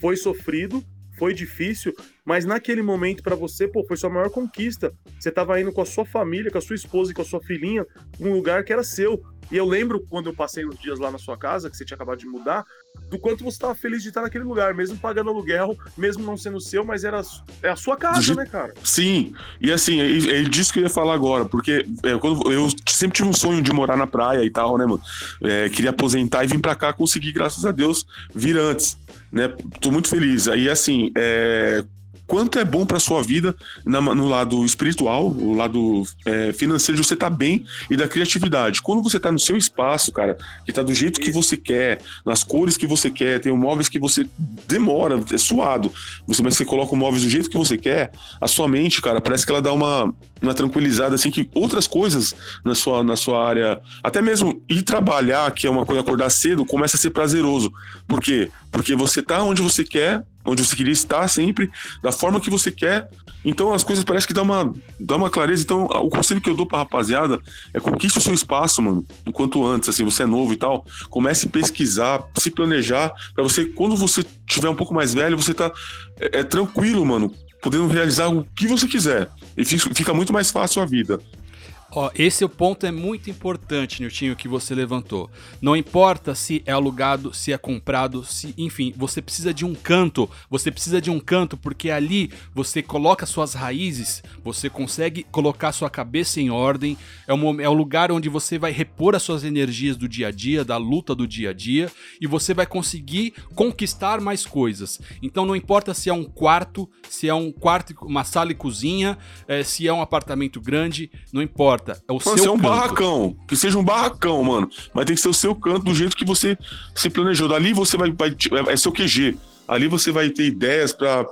Foi sofrido, foi difícil, mas naquele momento para você, pô, foi sua maior conquista. Você tava indo com a sua família, com a sua esposa e com a sua filhinha, um lugar que era seu. E eu lembro quando eu passei uns dias lá na sua casa, que você tinha acabado de mudar, do quanto você estava feliz de estar naquele lugar, mesmo pagando aluguel, mesmo não sendo seu, mas era é a sua casa, Je- né, cara? Sim, e assim, é, é disso que eu ia falar agora, porque é, quando eu sempre tive um sonho de morar na praia e tal, né, mano? É, queria aposentar e vir pra cá, consegui, graças a Deus, vir antes, né? Tô muito feliz. Aí, assim, é, quanto é bom pra sua vida na- no lado espiritual, o lado é, financeiro de você estar bem e da criatividade. Quando você tá no seu espaço, cara, que tá do jeito que você quer, nas cores que você quer, tem móveis que você demora, é suado. Você, mas você coloca o móveis do jeito que você quer, a sua mente, cara, parece que ela dá uma, uma tranquilizada, assim, que outras coisas na sua, na sua área, até mesmo ir trabalhar, que é uma coisa acordar cedo, começa a ser prazeroso. Por quê? Porque você tá onde você quer, onde você queria estar sempre, da forma que você quer. Então as coisas parecem que dá uma, dá uma clareza. Então, o conselho que eu dou pra rapaziada é conquiste o seu espaço, mano, o quanto antes, assim, você é novo e tal. Comece a pesquisar, se planejar, pra você, quando você tiver um pouco mais velho, você tá é, é tranquilo, mano, podendo realizar o que você quiser. E fica muito mais fácil a vida. Ó, esse ponto é muito importante, Niltinho, que você levantou. Não importa se é alugado, se é comprado, se, enfim, você precisa de um canto. Você precisa de um canto porque ali você coloca suas raízes, você consegue colocar sua cabeça em ordem. É o, mo- é o lugar onde você vai repor as suas energias do dia a dia, da luta do dia a dia, e você vai conseguir conquistar mais coisas. Então não importa se é um quarto, se é um quarto, uma sala e cozinha, eh, se é um apartamento grande, não importa. É o Pode seu ser um canto. barracão, que seja um barracão, mano. Mas tem que ser o seu canto do jeito que você se planejou. Dali você vai. vai é seu QG. Ali você vai ter ideias pra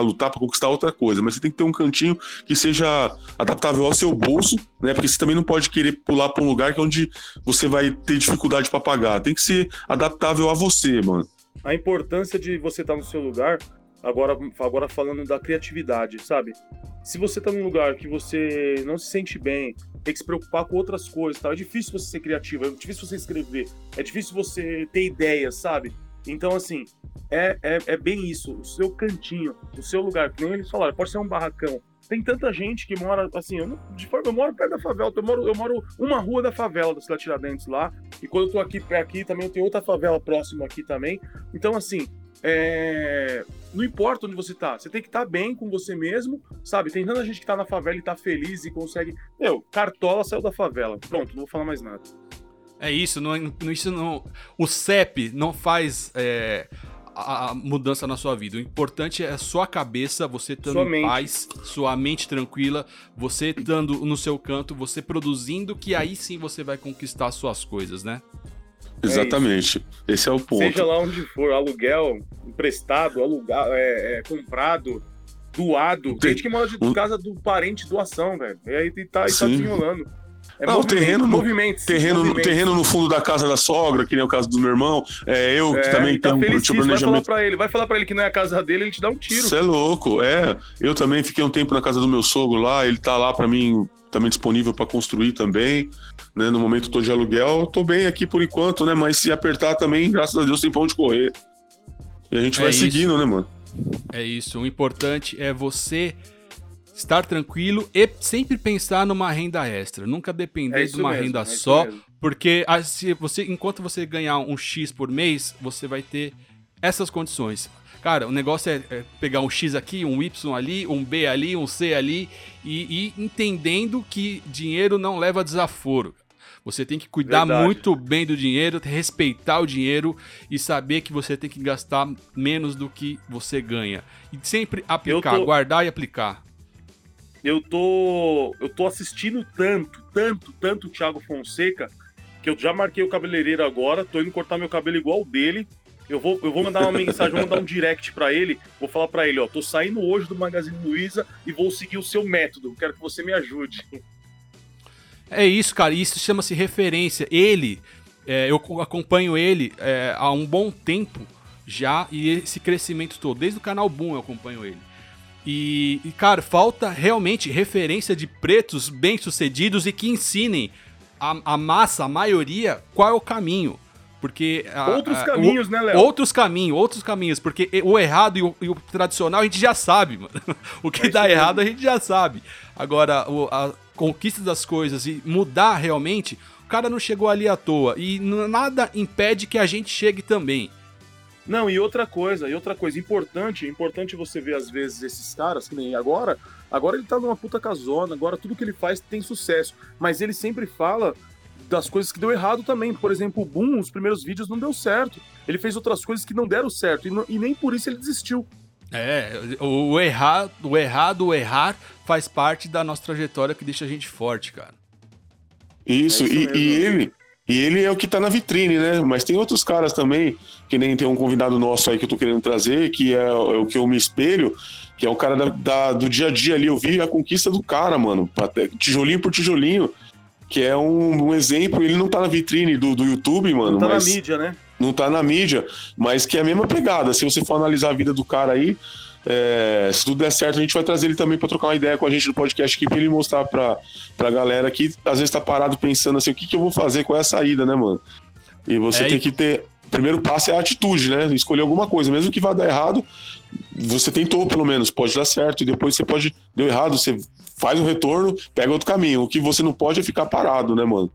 lutar, pra conquistar outra coisa. Mas você tem que ter um cantinho que seja adaptável ao seu bolso, né? Porque você também não pode querer pular pra um lugar que é onde você vai ter dificuldade pra pagar. Tem que ser adaptável a você, mano. A importância de você estar no seu lugar, agora, agora falando da criatividade, sabe? Se você tá num lugar que você não se sente bem, tem que se preocupar com outras coisas, tá? É difícil você ser criativo, é difícil você escrever, é difícil você ter ideias, sabe? Então, assim, é, é, é bem isso, o seu cantinho, o seu lugar, que nem eles falaram, pode ser um barracão. Tem tanta gente que mora, assim, eu, não, de forma, eu moro perto da favela, eu moro, eu moro uma rua da favela da cidade Tiradentes lá, e quando eu tô aqui, aqui também, eu tenho outra favela próxima aqui também. Então, assim, é, não importa onde você tá, você tem que estar bem com você mesmo, sabe? Tem tanta gente que tá na favela e tá feliz e consegue. Meu, Cartola saiu da favela. Pronto, não vou falar mais nada. É isso, não, não- isso não. O CEP não faz é, a, a mudança na sua vida. O importante é a sua cabeça, você estando em paz, sua mente tranquila, você estando no seu canto, você produzindo, que aí sim você vai conquistar as suas coisas, né? Exatamente. Esse é o ponto. Seja lá onde for, aluguel, emprestado, alugado, é, é, comprado, doado. Tem gente que mora de um- casa do parente, doação, velho. E aí tá, e tá desenrolando. É Não, terreno no- movimentos, Terreno, movimentos. terreno no fundo da casa da sogra, que nem o caso do meu irmão. É, eu que É, também tá tenho um felicíssimo, vai falar planejamento. pra ele, vai falar pra ele que não é a casa dele, ele te dá um tiro. Você é louco, é. Eu também fiquei um tempo na casa do meu sogro lá, ele tá lá pra mim também disponível pra construir também. Né? No momento tô de aluguel, tô bem aqui por enquanto, né? Mas se apertar também, graças a Deus, tem pra onde correr. E a gente É vai isso. seguindo, né, mano? É isso. O importante é você estar tranquilo e sempre pensar numa renda extra. Nunca depender É de uma mesmo, renda é só. Porque se você, enquanto você ganhar um X por mês, você vai ter essas condições. Cara, o negócio é, é pegar um X aqui, um Y ali, um B ali, um C ali, e, e entendendo que dinheiro não leva desaforo. Você tem que cuidar Verdade. muito bem do dinheiro, respeitar o dinheiro e saber que você tem que gastar menos do que você ganha. E sempre aplicar, tô- guardar e aplicar. eu tô eu tô assistindo tanto, tanto, tanto o Thiago Fonseca que eu já marquei o cabeleireiro agora, tô indo cortar meu cabelo igual o dele. Eu vou, eu vou mandar uma mensagem, vou mandar um direct pra ele, vou falar pra ele, ó, tô saindo hoje do Magazine Luiza e vou seguir o seu método, quero que você me ajude. É isso, cara. Isso chama-se referência. Ele, é, eu acompanho ele é, há um bom tempo já e esse crescimento todo, desde o canal Boom eu acompanho ele. E, e, cara, falta realmente referência de pretos bem-sucedidos e que ensinem a, a massa, a maioria, qual é o caminho. Porque. a- Outros a- caminhos, o- né, Léo? Outros caminhos, outros caminhos. Porque o errado e o, e o tradicional a gente já sabe, mano. O que É dá errado a gente já sabe. Agora, o- a conquista das coisas e mudar realmente, cara não chegou ali à toa. E nada impede que a gente chegue também. Não, e outra coisa, e outra coisa importante, importante você ver às vezes esses caras, que nem agora, agora ele tá numa puta casona, agora tudo que ele faz tem sucesso, mas ele sempre fala das coisas que deu errado também. Por exemplo, o Boom, os primeiros vídeos não deu certo. Ele fez outras coisas que não deram certo e, não, e nem por isso ele desistiu. É, o, o, errar, o errado, o errar faz parte da nossa trajetória que deixa a gente forte, cara. Isso, é isso e, e, ele, e ele é o que tá na vitrine, né? Mas tem outros caras também, que nem tem um convidado nosso aí que eu tô querendo trazer, que é, é o que eu me espelho, que é o cara da, da, do dia a dia ali. Eu vi a conquista do cara, mano, tijolinho por tijolinho que é um, um, exemplo, ele não tá na vitrine do, do YouTube, mano. Não tá mas, na mídia, né? Não tá na mídia, mas que é a mesma pegada. Se você for analisar a vida do cara aí, é, se tudo der certo, a gente vai trazer ele também para trocar uma ideia com a gente no podcast aqui, pra ele mostrar pra, pra galera que às vezes tá parado pensando assim, o que, que eu vou fazer, qual é a saída, né, mano? E você é, tem que ter. O primeiro passo é a atitude, né? Escolher alguma coisa, mesmo que vá dar errado, você tentou pelo menos, pode dar certo, e depois você pode. Deu errado, você faz o retorno, pega outro caminho. O que você não pode é ficar parado, né, mano?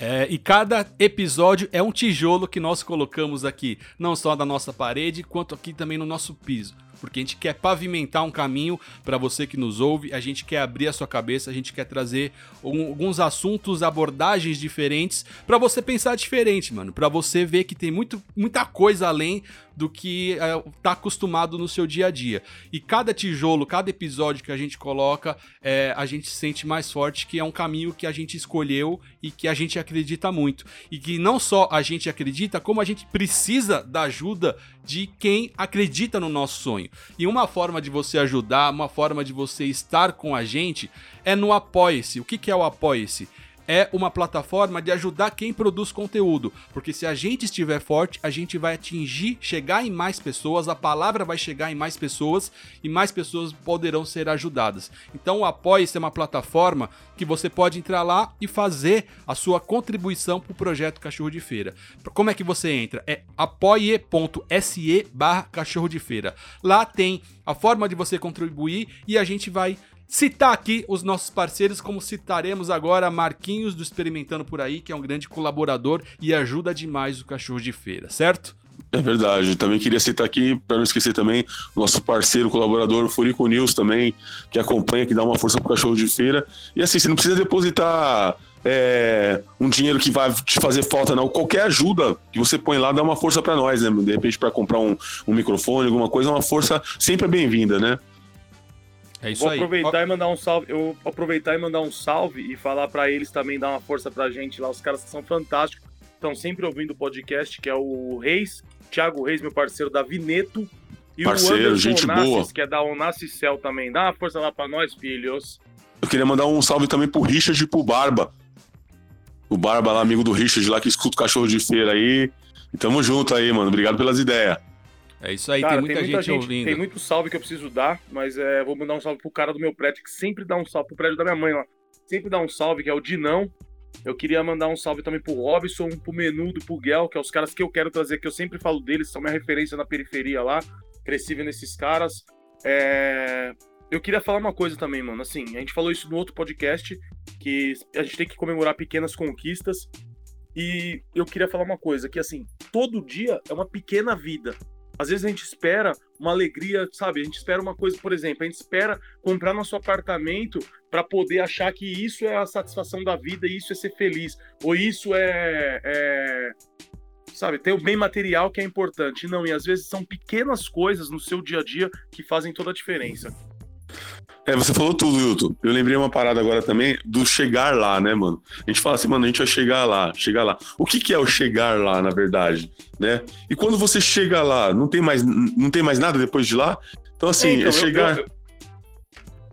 É, e cada episódio é um tijolo que nós colocamos aqui, não só da nossa parede, quanto aqui também no nosso piso porque a gente quer pavimentar um caminho para você que nos ouve, a gente quer abrir a sua cabeça, a gente quer trazer um, alguns assuntos, abordagens diferentes para você pensar diferente, mano, para você ver que tem muito, muita coisa além do que é, tá acostumado no seu dia a dia. E cada tijolo, cada episódio que a gente coloca, é, a gente sente mais forte que é um caminho que a gente escolheu e que a gente acredita muito. E que não só a gente acredita, como a gente precisa da ajuda de quem acredita no nosso sonho. E uma forma de você ajudar, uma forma de você estar com a gente é no Apoie-se. O que, que é o Apoie-se? É uma plataforma de ajudar quem produz conteúdo, porque se a gente estiver forte, a gente vai atingir, chegar em mais pessoas, a palavra vai chegar em mais pessoas e mais pessoas poderão ser ajudadas. Então o Apoie-se é uma plataforma que você pode entrar lá e fazer a sua contribuição para o projeto Cachorro de Feira. Como é que você entra? É apoie.se barra Cachorro de Feira. Lá tem a forma de você contribuir e a gente vai citar aqui os nossos parceiros, como citaremos agora Marquinhos do Experimentando Por Aí, que é um grande colaborador e ajuda demais o cachorro de feira, certo? É verdade. Também queria citar aqui, para não esquecer também, nosso parceiro, colaborador, Furico News também, que acompanha, que dá uma força pro cachorro de feira. E assim, você não precisa depositar é, um dinheiro que vai te fazer falta, não. Qualquer ajuda que você põe lá dá uma força para nós, né? De repente, para comprar um, um microfone, alguma coisa, uma força sempre é bem-vinda, né? É isso Vou aí. aproveitar e mandar um salve. Eu aproveitar e mandar um salve e falar para eles também dar uma força pra gente lá. Os caras são fantásticos. Estão sempre ouvindo o podcast, que é o Reis, Thiago Reis, meu parceiro da Vineto. E parceiro, o Anderson gente Onassis, boa. que é da Onassis também. Dá uma força lá pra nós, filhos. Eu queria mandar um salve também pro Richard e pro Barba. O Barba lá, amigo do Richard lá, que escuta o cachorro de feira aí. E tamo junto aí, mano. Obrigado pelas ideias. É isso aí, Cara, tem, muita tem, muita gente, gente, ouvindo. Tem muito salve que eu preciso dar, mas é, vou mandar um salve pro cara do meu prédio, que sempre dá um salve pro prédio da minha mãe lá. Sempre dá um salve, que é o Dinão. Eu queria mandar um salve também pro Robson, pro Menudo, pro Guel, que é os caras que eu quero trazer, que eu sempre falo deles, são minha referência na periferia lá. Cresci vendo esses caras. É... Eu queria falar uma coisa também, mano. Assim, a gente falou isso no outro podcast, que a gente tem que comemorar pequenas conquistas. E eu queria falar uma coisa, que assim, todo dia é uma pequena vida. Às vezes a gente espera uma alegria, sabe? A gente espera uma coisa, por exemplo, a gente espera comprar nosso apartamento para poder achar que isso é a satisfação da vida, isso é ser feliz, ou isso é, é sabe, ter o bem material que é importante. Não, e às vezes são pequenas coisas no seu dia a dia que fazem toda a diferença. É, você falou tudo, Wilton. Eu lembrei uma parada agora também do chegar lá, né, mano? A gente fala assim, mano, a gente vai chegar lá, chegar lá. O que, que é o chegar lá, na verdade, né? E quando você chega lá, não tem mais, não tem mais nada depois de lá? Então, assim, é, então, é chegar. Eu, eu,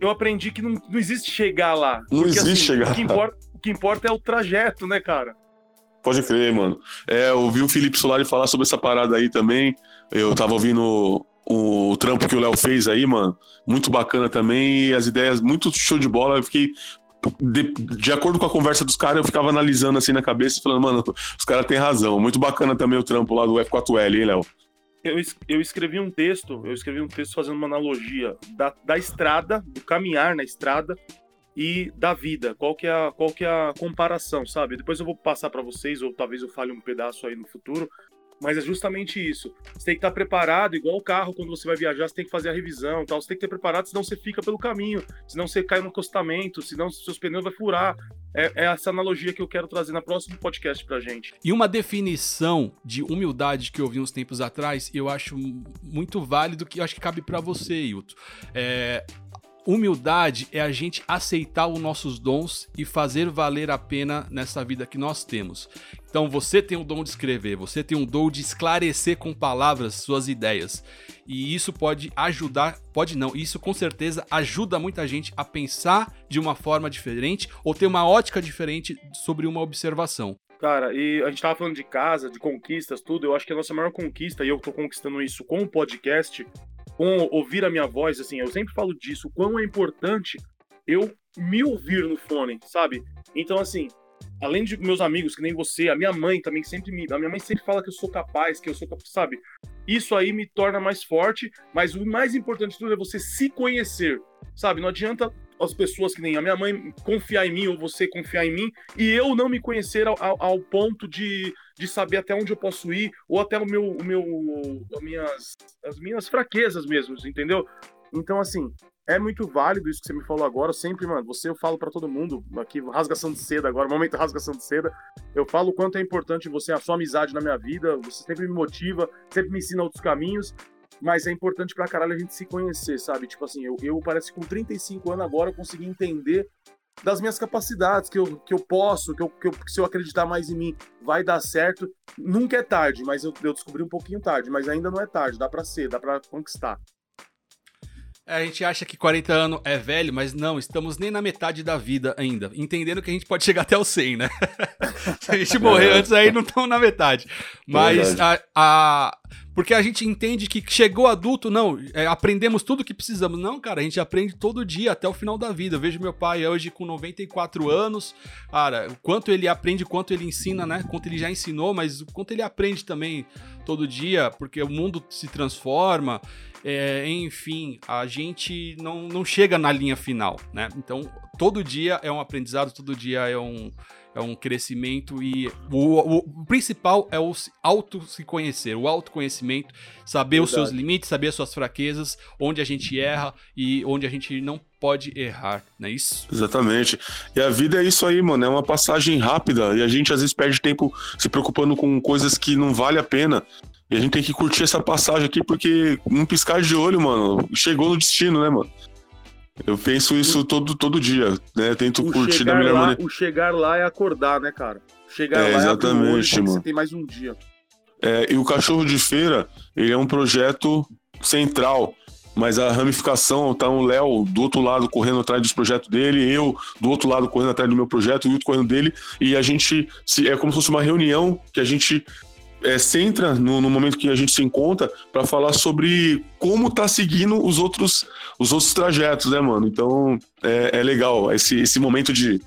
eu, aprendi que não, não existe chegar lá. Não porque, existe assim, chegar o que, importa, o que importa é o trajeto, né, cara? Pode crer, mano. É, eu ouvi o Felipe Solari falar sobre essa parada aí também. Eu tava ouvindo o trampo que o Léo fez aí, mano, muito bacana também, as ideias muito show de bola. Eu fiquei de, de, acordo com a conversa dos caras, eu ficava analisando assim na cabeça falando, mano, os caras têm razão. Muito bacana também o trampo lá do F4L, hein, Léo? Eu, eu escrevi um texto, eu escrevi um texto fazendo uma analogia da, da estrada, do caminhar na estrada, e da vida. Qual que é a, qual que é a comparação, sabe? Depois eu vou passar para vocês, ou talvez eu fale um pedaço aí no futuro, mas é justamente isso. Você tem que estar preparado, igual o carro, quando você vai viajar, você tem que fazer a revisão tal. Você tem que ter preparado, senão você fica pelo caminho, senão você cai no acostamento, senão seus pneus vai furar. É, é essa analogia que eu quero trazer no próximo podcast pra gente. E uma definição de humildade que eu vi uns tempos atrás, eu acho muito válido, que eu acho que cabe para você, Hilton. É, Humildade é a gente aceitar os nossos dons e fazer valer a pena nessa vida que nós temos. Então você tem o dom de escrever, você tem o dom de esclarecer com palavras suas ideias. E isso pode ajudar, pode não, isso com certeza ajuda muita gente a pensar de uma forma diferente ou ter uma ótica diferente sobre uma observação. Cara, e a gente tava falando de casa, de conquistas, tudo. Eu acho que a nossa maior conquista, e eu tô conquistando isso com o podcast, com ouvir a minha voz, assim, eu sempre falo disso, o quão é importante eu me ouvir no fone, sabe? Então, assim, além de meus amigos, que nem você, a minha mãe também sempre me. A minha mãe sempre fala que eu sou capaz, que eu sou capaz, sabe? Isso aí me torna mais forte, mas o mais importante de tudo é você se conhecer, sabe? Não adianta as pessoas que nem a minha mãe confiar em mim ou você confiar em mim e eu não me conhecer ao, ao ponto de, de saber até onde eu posso ir ou até o meu, o meu as minhas, as minhas fraquezas mesmo, entendeu? Então, assim, é muito válido isso que você me falou agora. Sempre, mano, você eu falo para todo mundo aqui, rasgação de seda agora, momento rasgação de seda. Eu falo o quanto é importante você, a sua amizade na minha vida. Você sempre me motiva, sempre me ensina outros caminhos. Mas é importante pra caralho a gente se conhecer, sabe? Tipo assim, eu, eu parece que com 35 anos agora eu consegui entender das minhas capacidades, que eu, que eu posso, que, eu, que, eu, se eu acreditar mais em mim vai dar certo. Nunca é tarde, mas eu, eu descobri um pouquinho tarde, mas ainda não é tarde, dá para ser, dá para conquistar. É, a gente acha que 40 anos é velho, mas não, estamos nem na metade da vida ainda. Entendendo que a gente pode chegar até os 100, né? Se a gente morrer antes, aí não estamos na metade. Mas a, a, porque a gente entende que chegou adulto, não, é, aprendemos tudo o que precisamos. Não, cara, a gente aprende todo dia, até o final da vida. Eu vejo meu pai hoje com 94 anos, cara, o quanto ele aprende, o quanto ele ensina, né? Quanto ele já ensinou, mas o quanto ele aprende também todo dia, porque o mundo se transforma. É, enfim, a gente não, não chega na linha final, né? Então, todo dia é um aprendizado, todo dia é um, é um crescimento e o, o, principal é o auto se conhecer, o autoconhecimento, saber Verdade. os seus limites, saber as suas fraquezas, onde a gente erra e onde a gente não pode errar, não é isso? Exatamente. E a vida é isso aí, mano, é uma passagem rápida e a gente às vezes perde tempo se preocupando com coisas que não vale a pena. E a gente tem que curtir essa passagem aqui porque um piscar de olho, mano, chegou no destino, né, mano? Eu penso isso todo, todo dia, né? Eu tento o curtir da melhor lá, maneira. O chegar lá é acordar, né, cara? Chegar é, lá exatamente, é mano. Você tem mais um dia. É, e o Cachorro de Feira, ele é um projeto central, mas a ramificação tá o Léo do outro lado correndo atrás dos projetos dele, eu do outro lado correndo atrás do meu projeto, o Hilton correndo dele, e a gente se, é como se fosse uma reunião que a gente é, centra no, no, momento que a gente se encontra para falar sobre como tá seguindo os outros, os outros trajetos, né, mano? Então é, é legal esse, esse momento de,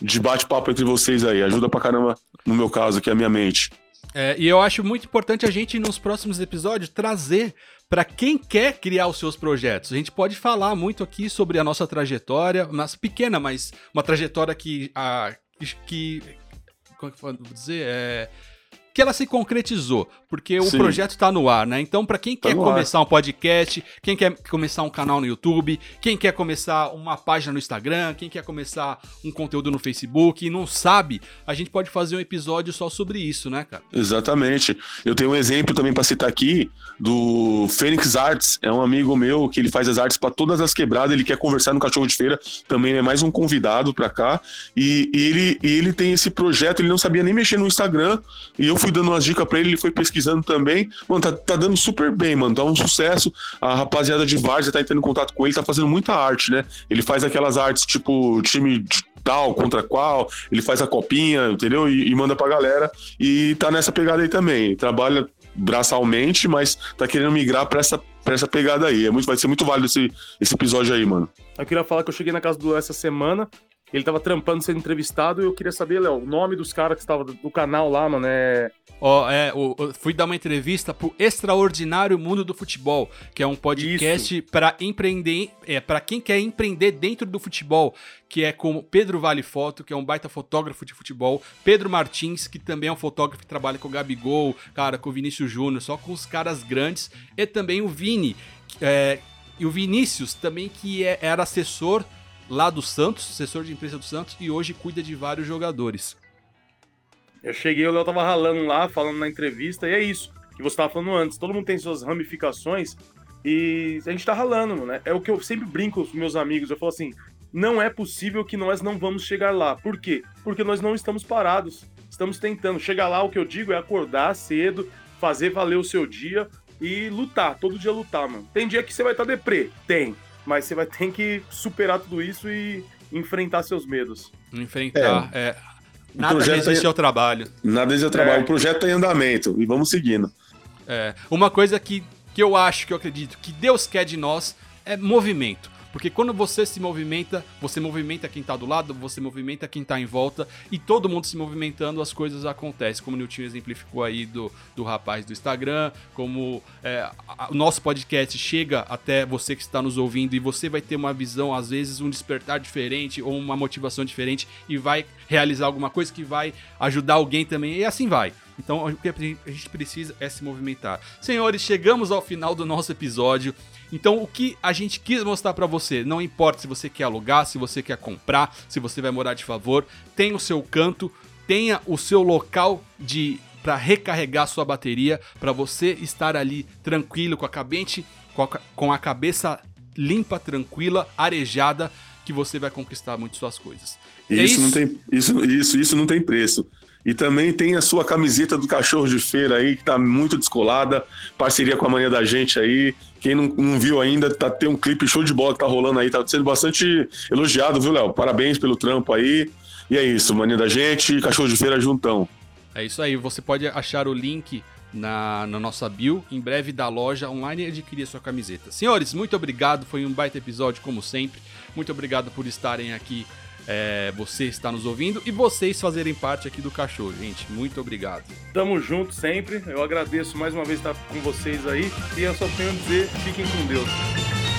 de bate-papo entre vocês aí. Ajuda pra caramba, no meu caso, aqui, a minha mente. É, e eu acho muito importante a gente, nos próximos episódios, trazer para quem quer criar os seus projetos. A gente pode falar muito aqui sobre a nossa trajetória, mas pequena, mas uma trajetória que. A, que como é que eu vou dizer? É que ela se concretizou, porque o Sim. projeto está no ar, né? Então, para quem tá quer começar ar. um podcast, quem quer começar um canal no YouTube, quem quer começar uma página no Instagram, quem quer começar um conteúdo no Facebook e não sabe, a gente pode fazer um episódio só sobre isso, né, cara? Exatamente. Eu tenho um exemplo também para citar aqui do Fênix Arts, é um amigo meu que ele faz as artes para todas as quebradas, ele quer conversar no cachorro de feira, também é mais um convidado para cá, e, e ele, e ele tem esse projeto, ele não sabia nem mexer no Instagram, e eu fui dando umas dicas pra ele, ele foi pesquisando também. Mano, tá, tá dando super bem, mano. Tá um sucesso. A rapaziada de Várzea tá entrando em contato com ele, tá fazendo muita arte, né? Ele faz aquelas artes tipo time tal contra qual, ele faz a copinha, entendeu? E, e manda pra galera. E tá nessa pegada aí também. Ele trabalha braçalmente, mas tá querendo migrar pra essa, pra essa pegada aí. É muito, vai ser muito válido esse, esse episódio aí, mano. Eu queria falar que eu cheguei na casa do essa semana Ele tava trampando sendo entrevistado e eu queria saber, Léo, o nome dos caras que estavam do canal lá, mano, é. Ó, é, o, o- fui dar uma entrevista pro Extraordinário Mundo do Futebol, que é um podcast para empreender, é, para quem quer empreender dentro do futebol, que é com Pedro Vale Foto, que é um baita fotógrafo de futebol, Pedro Martins, que também é um fotógrafo que trabalha com o Gabigol, cara, com o Vinícius Júnior, só com os caras grandes, e também o Vini, é, e o Vinícius também, que é- era assessor lá do Santos, assessor de imprensa do Santos, e hoje cuida de vários jogadores. Eu cheguei, o Léo tava ralando lá, falando na entrevista, e é isso que você tava falando antes. Todo mundo tem suas ramificações e a gente tá ralando, mano. É o que eu sempre brinco com meus amigos. Eu falo assim: não é possível que nós não vamos chegar lá. Por quê? Porque nós não estamos parados. Estamos tentando. Chegar lá, o que eu digo é acordar cedo, fazer valer o seu dia e lutar. Todo dia lutar, mano. Tem dia que você vai estar deprê? Tem. Mas você vai ter que superar tudo isso e enfrentar seus medos. Enfrentar. É. Nada projeto resiste aí- ao trabalho. Nada de trabalho. É. O projeto tá em andamento e vamos seguindo. É. Uma coisa que, que eu acho, que eu acredito, que Deus quer de nós é movimento. Porque quando você se movimenta, você movimenta quem tá do lado, você movimenta quem tá em volta, e todo mundo se movimentando, as coisas acontecem. Como o Nilton exemplificou aí do, do rapaz do Instagram, como é, a- o nosso podcast chega até você que está nos ouvindo, e você vai ter uma visão, às vezes, um despertar diferente, ou uma motivação diferente, e vai realizar alguma coisa que vai ajudar alguém também, e assim vai. Então, o que a gente precisa é se movimentar. Senhores, chegamos ao final do nosso episódio. Então, o que a gente quis mostrar pra você, não importa se você quer alugar, se você quer comprar, se você vai morar de favor, tem o seu canto, tenha o seu local de para recarregar sua bateria, pra você estar ali tranquilo com a cabente, com a, com a cabeça limpa, tranquila, arejada, que você vai conquistar muito suas coisas. É Isso, não tem, isso, isso, isso não tem preço. E também tem a sua camiseta do cachorro de feira aí, que tá muito descolada. Parceria com a manhã da gente aí. Quem não, não viu ainda, tá, tem um clipe show de bola que tá rolando aí. Tá sendo bastante elogiado, viu, Léo? Parabéns pelo trampo aí. E é isso, manhã da gente, cachorro de feira juntão. É isso aí, você pode achar o link na, na nossa bio, em breve da loja online e adquirir a sua camiseta. Senhores, muito obrigado, foi um baita episódio como sempre. Muito obrigado por estarem aqui, é, você está nos ouvindo e vocês fazerem parte aqui do cachorro, gente. Muito obrigado. Tamo junto sempre. Eu agradeço mais uma vez estar com vocês aí. E eu só tenho a dizer: fiquem com Deus.